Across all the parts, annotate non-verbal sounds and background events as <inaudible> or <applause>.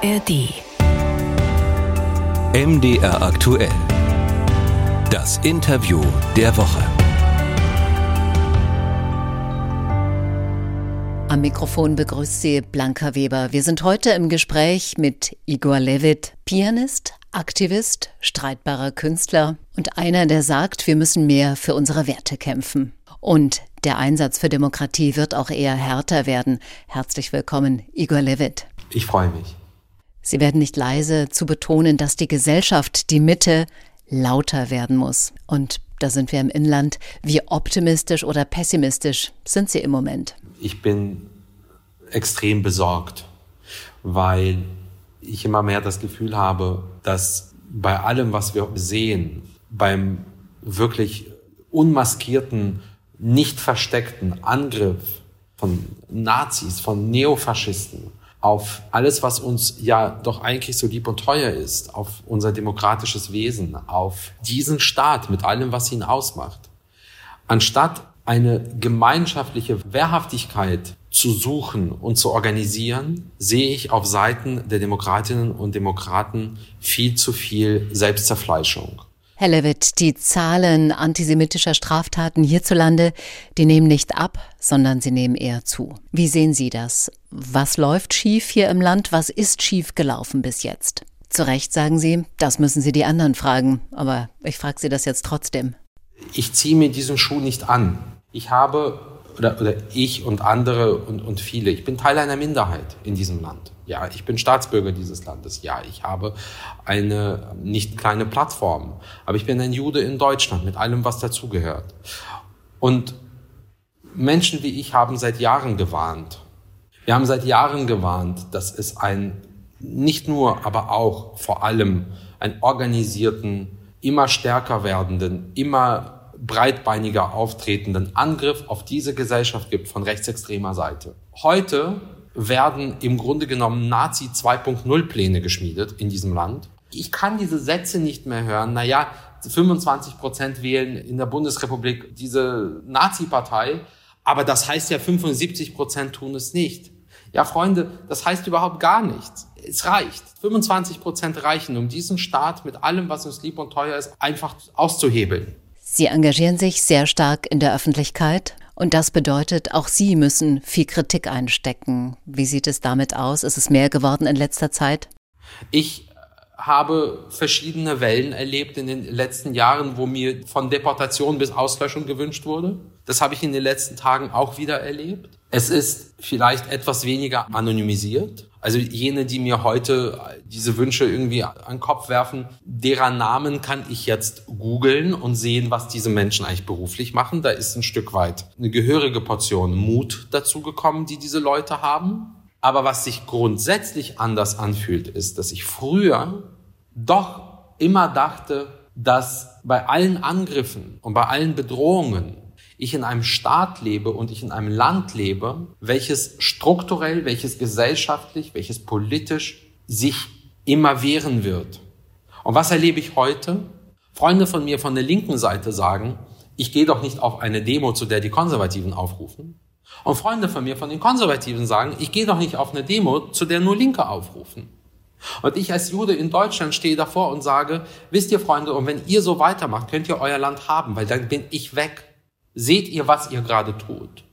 ARD. MDR aktuell. Das Interview der Woche. Am Mikrofon begrüßt Sie Blanca Weber. Wir sind heute im Gespräch mit Igor Levit, Pianist, Aktivist, streitbarer Künstler und einer, der sagt, wir müssen mehr für unsere Werte kämpfen. Und der Einsatz für Demokratie wird auch eher härter werden. Herzlich willkommen, Igor Levit. Ich freue mich. Sie werden nicht leise zu betonen, dass die Gesellschaft, die Mitte, lauter werden muss. Und da sind wir im Inland. Wie optimistisch oder pessimistisch sind Sie im Moment? Ich bin extrem besorgt, weil ich immer mehr das Gefühl habe, dass bei allem, was wir sehen, beim wirklich unmaskierten, nicht versteckten Angriff von Nazis, von Neofaschisten, auf alles, was uns ja doch eigentlich so lieb und teuer ist, auf unser demokratisches Wesen, auf diesen Staat mit allem, was ihn ausmacht. Anstatt eine gemeinschaftliche Wehrhaftigkeit zu suchen und zu organisieren, sehe ich auf Seiten der Demokratinnen und Demokraten viel zu viel Selbstzerfleischung. Herr Levitt, die Zahlen antisemitischer Straftaten hierzulande, die nehmen nicht ab, sondern sie nehmen eher zu. Wie sehen Sie das? Was läuft schief hier im Land? Was ist schief gelaufen bis jetzt? Zu Recht sagen Sie, das müssen Sie die anderen fragen, aber ich frage Sie das jetzt trotzdem. Ich ziehe mir diesen Schuh nicht an. Ich habe, oder, oder ich und andere und, und viele, ich bin Teil einer Minderheit in diesem Land. Ja, ich bin Staatsbürger dieses Landes. Ja, ich habe eine nicht kleine Plattform. Aber ich bin ein Jude in Deutschland mit allem, was dazugehört. Und Menschen wie ich haben seit Jahren gewarnt. Wir haben seit Jahren gewarnt, dass es ein, nicht nur, aber auch vor allem einen organisierten, immer stärker werdenden, immer breitbeiniger auftretenden Angriff auf diese Gesellschaft gibt von rechtsextremer Seite. Heute werden im Grunde genommen Nazi 2.0 Pläne geschmiedet in diesem Land. Ich kann diese Sätze nicht mehr hören. Naja, 25 Prozent wählen in der Bundesrepublik diese Nazi-Partei, aber das heißt ja 75 Prozent tun es nicht. Ja, Freunde, das heißt überhaupt gar nichts. Es reicht. 25 Prozent reichen, um diesen Staat mit allem, was uns lieb und teuer ist, einfach auszuhebeln. Sie engagieren sich sehr stark in der Öffentlichkeit und das bedeutet, auch Sie müssen viel Kritik einstecken. Wie sieht es damit aus? Ist es mehr geworden in letzter Zeit? Ich habe verschiedene Wellen erlebt in den letzten Jahren, wo mir von Deportation bis Auslöschung gewünscht wurde. Das habe ich in den letzten Tagen auch wieder erlebt. Es ist vielleicht etwas weniger anonymisiert. Also jene, die mir heute diese Wünsche irgendwie an den Kopf werfen, deren Namen kann ich jetzt googeln und sehen, was diese Menschen eigentlich beruflich machen. Da ist ein Stück weit eine gehörige Portion Mut dazu gekommen, die diese Leute haben. Aber was sich grundsätzlich anders anfühlt, ist, dass ich früher doch immer dachte, dass bei allen Angriffen und bei allen Bedrohungen ich in einem Staat lebe und ich in einem Land lebe, welches strukturell, welches gesellschaftlich, welches politisch sich immer wehren wird. Und was erlebe ich heute? Freunde von mir von der linken Seite sagen, ich gehe doch nicht auf eine Demo, zu der die Konservativen aufrufen. Und Freunde von mir von den Konservativen sagen, ich gehe doch nicht auf eine Demo, zu der nur Linke aufrufen. Und ich als Jude in Deutschland stehe davor und sage, wisst ihr Freunde, und wenn ihr so weitermacht, könnt ihr euer Land haben, weil dann bin ich weg. Seht ihr, was ihr gerade tut?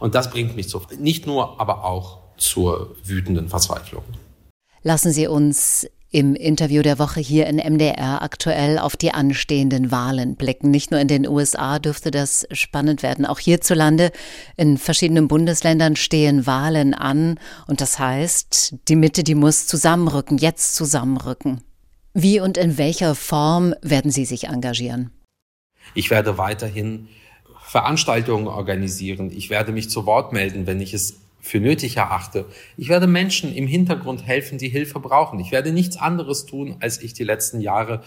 Und das bringt mich zu, nicht nur, aber auch zur wütenden Verzweiflung. Lassen Sie uns im Interview der Woche hier in MDR aktuell auf die anstehenden Wahlen blicken. Nicht nur in den USA dürfte das spannend werden, auch hierzulande in verschiedenen Bundesländern stehen Wahlen an und das heißt, die Mitte, die muss zusammenrücken, jetzt zusammenrücken. Wie und in welcher Form werden Sie sich engagieren? Ich werde weiterhin Veranstaltungen organisieren. Ich werde mich zu Wort melden, wenn ich es für nötig erachte. Ich werde Menschen im Hintergrund helfen, die Hilfe brauchen. Ich werde nichts anderes tun, als ich die letzten Jahre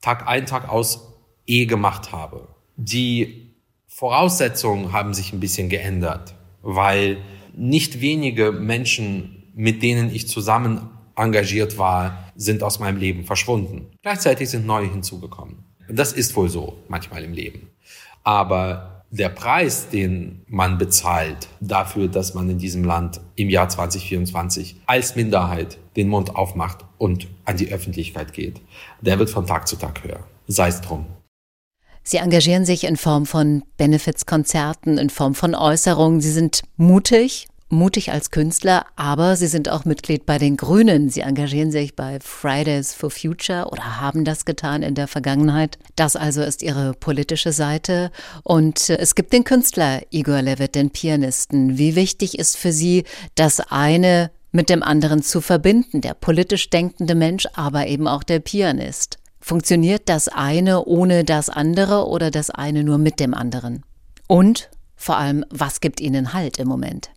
Tag ein, Tag aus eh gemacht habe. Die Voraussetzungen haben sich ein bisschen geändert, weil nicht wenige Menschen, mit denen ich zusammen engagiert war, sind aus meinem Leben verschwunden. Gleichzeitig sind neue hinzugekommen. Das ist wohl so manchmal im Leben. Aber der Preis, den man bezahlt dafür, dass man in diesem Land im Jahr 2024 als Minderheit den Mund aufmacht und an die Öffentlichkeit geht, der wird von Tag zu Tag höher. Sei es drum. Sie engagieren sich in Form von Benefizkonzerten, in Form von Äußerungen. Sie sind mutig, mutig als Künstler, aber Sie sind auch Mitglied bei den Grünen. Sie engagieren sich bei Fridays for Future oder haben das getan in der Vergangenheit. Das also ist Ihre politische Seite. Und es gibt den Künstler Igor Levitt, den Pianisten. Wie wichtig ist für Sie das eine mit dem anderen zu verbinden, der politisch denkende Mensch, aber eben auch der Pianist? Funktioniert das eine ohne das andere oder das eine nur mit dem anderen? Und vor allem, was gibt Ihnen Halt im Moment?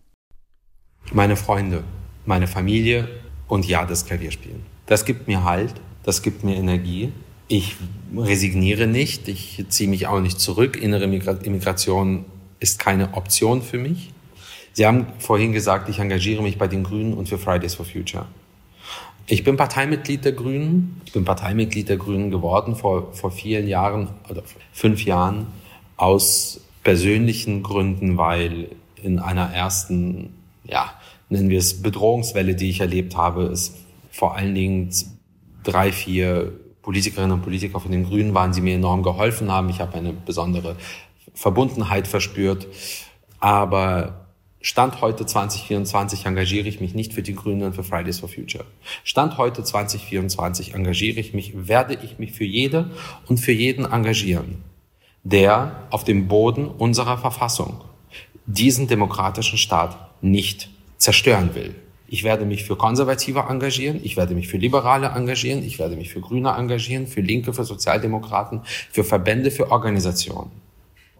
Meine Freunde, meine Familie und ja, das Klavierspielen. Das gibt mir Halt, das gibt mir Energie. Ich resigniere nicht, ich ziehe mich auch nicht zurück. Innere Immigration ist keine Option für mich. Sie haben vorhin gesagt, ich engagiere mich bei den Grünen und für Fridays for Future. Ich bin Parteimitglied der Grünen. Ich bin Parteimitglied der Grünen geworden vor, vor vielen Jahren oder fünf Jahren aus persönlichen Gründen, weil in einer ersten ja, nennen wir es Bedrohungswelle, die ich erlebt habe, ist vor allen Dingen drei, vier Politikerinnen und Politiker von den Grünen waren, die mir enorm geholfen haben. Ich habe eine besondere Verbundenheit verspürt. Aber Stand heute 2024 engagiere ich mich nicht für die Grünen und für Fridays for Future. Stand heute 2024 engagiere ich mich, werde ich mich für jede und für jeden engagieren, der auf dem Boden unserer Verfassung diesen demokratischen Staat nicht zerstören will. Ich werde mich für Konservative engagieren, ich werde mich für Liberale engagieren, ich werde mich für Grüne engagieren, für Linke, für Sozialdemokraten, für Verbände, für Organisationen.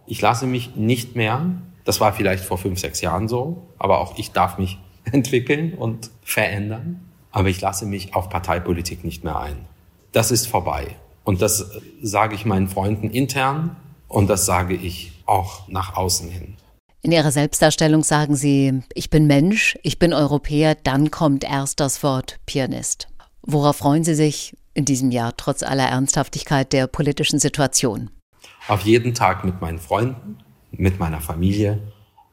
Ich lasse mich nicht mehr, das war vielleicht vor fünf, sechs Jahren so, aber auch ich darf mich <laughs> entwickeln und verändern, aber ich lasse mich auf Parteipolitik nicht mehr ein. Das ist vorbei. Und das sage ich meinen Freunden intern und das sage ich auch nach außen hin. In Ihrer Selbstdarstellung sagen Sie, ich bin Mensch, ich bin Europäer, dann kommt erst das Wort Pianist. Worauf freuen Sie sich in diesem Jahr trotz aller Ernsthaftigkeit der politischen Situation? Auf jeden Tag mit meinen Freunden, mit meiner Familie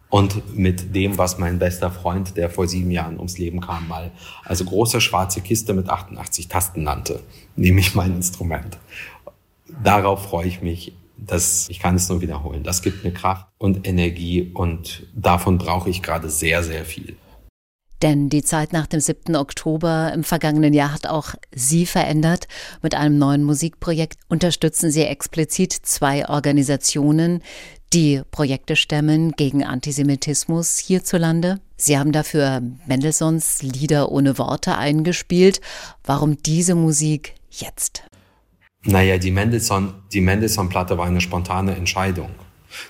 und mit dem, was mein bester Freund, der vor sieben Jahren ums Leben kam, mal also große schwarze Kiste mit 88 Tasten nannte, nämlich mein Instrument. Darauf freue ich mich das, ich kann es nur wiederholen. Das gibt mir Kraft und Energie und davon brauche ich gerade sehr, sehr viel. Denn die Zeit nach dem 7. Oktober im vergangenen Jahr hat auch Sie verändert. Mit einem neuen Musikprojekt unterstützen Sie explizit zwei Organisationen, die Projekte stemmen gegen Antisemitismus hierzulande. Sie haben dafür Mendelssohns Lieder ohne Worte eingespielt. Warum diese Musik jetzt? Naja, die Mendelssohn, die Mendelssohn-Platte war eine spontane Entscheidung.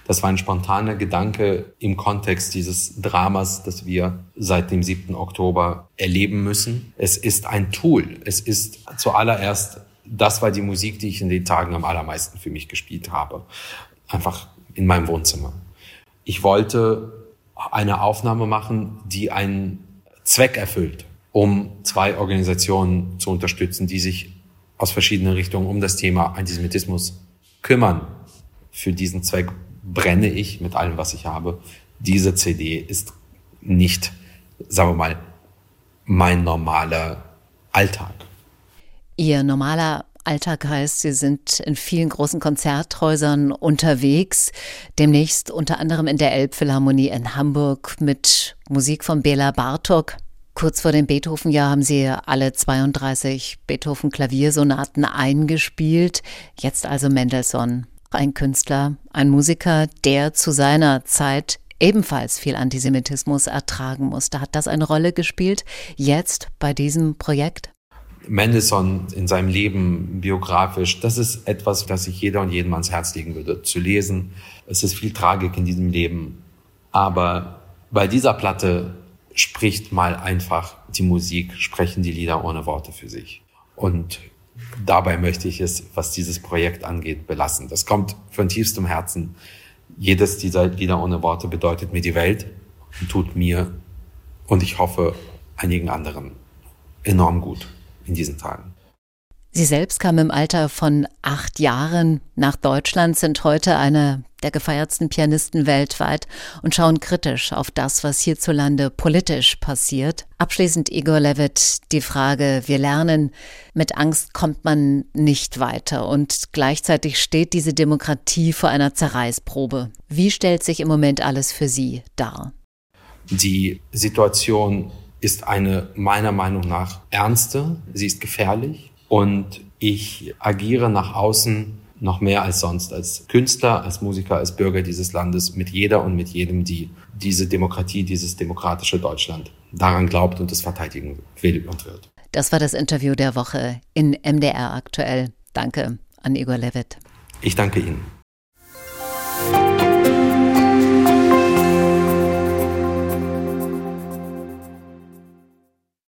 Das war ein spontaner Gedanke im Kontext dieses Dramas, das wir seit dem 7. Oktober erleben müssen. Es ist ein Tool. Es ist zuallererst, das war die Musik, die ich in den Tagen am allermeisten für mich gespielt habe. Einfach in meinem Wohnzimmer. Ich wollte eine Aufnahme machen, die einen Zweck erfüllt, um zwei Organisationen zu unterstützen, die sich aus verschiedenen Richtungen um das Thema Antisemitismus kümmern. Für diesen Zweck brenne ich mit allem, was ich habe. Diese CD ist nicht, sagen wir mal, mein normaler Alltag. Ihr normaler Alltag heißt, Sie sind in vielen großen Konzerthäusern unterwegs, demnächst unter anderem in der Elbphilharmonie in Hamburg mit Musik von Bela Bartok. Kurz vor dem Beethoven-Jahr haben Sie alle 32 Beethoven-Klaviersonaten eingespielt. Jetzt also Mendelssohn, ein Künstler, ein Musiker, der zu seiner Zeit ebenfalls viel Antisemitismus ertragen musste. Hat das eine Rolle gespielt jetzt bei diesem Projekt? Mendelssohn in seinem Leben biografisch, das ist etwas, das ich jeder und jedem ans Herz legen würde, zu lesen. Es ist viel Tragik in diesem Leben. Aber bei dieser Platte spricht mal einfach die Musik, sprechen die Lieder ohne Worte für sich. Und dabei möchte ich es, was dieses Projekt angeht, belassen. Das kommt von tiefstem Herzen. Jedes dieser Lieder ohne Worte bedeutet mir die Welt und tut mir und ich hoffe einigen anderen enorm gut in diesen Tagen. Sie selbst kamen im Alter von acht Jahren nach Deutschland, sind heute eine der gefeiertsten Pianisten weltweit und schauen kritisch auf das, was hierzulande politisch passiert. Abschließend, Igor Levitt, die Frage, wir lernen, mit Angst kommt man nicht weiter und gleichzeitig steht diese Demokratie vor einer Zerreißprobe. Wie stellt sich im Moment alles für Sie dar? Die Situation ist eine meiner Meinung nach ernste, sie ist gefährlich und ich agiere nach außen noch mehr als sonst, als Künstler, als Musiker, als Bürger dieses Landes, mit jeder und mit jedem, die diese Demokratie, dieses demokratische Deutschland daran glaubt und es verteidigen will und wird. Das war das Interview der Woche in MDR aktuell. Danke an Igor Levitt. Ich danke Ihnen.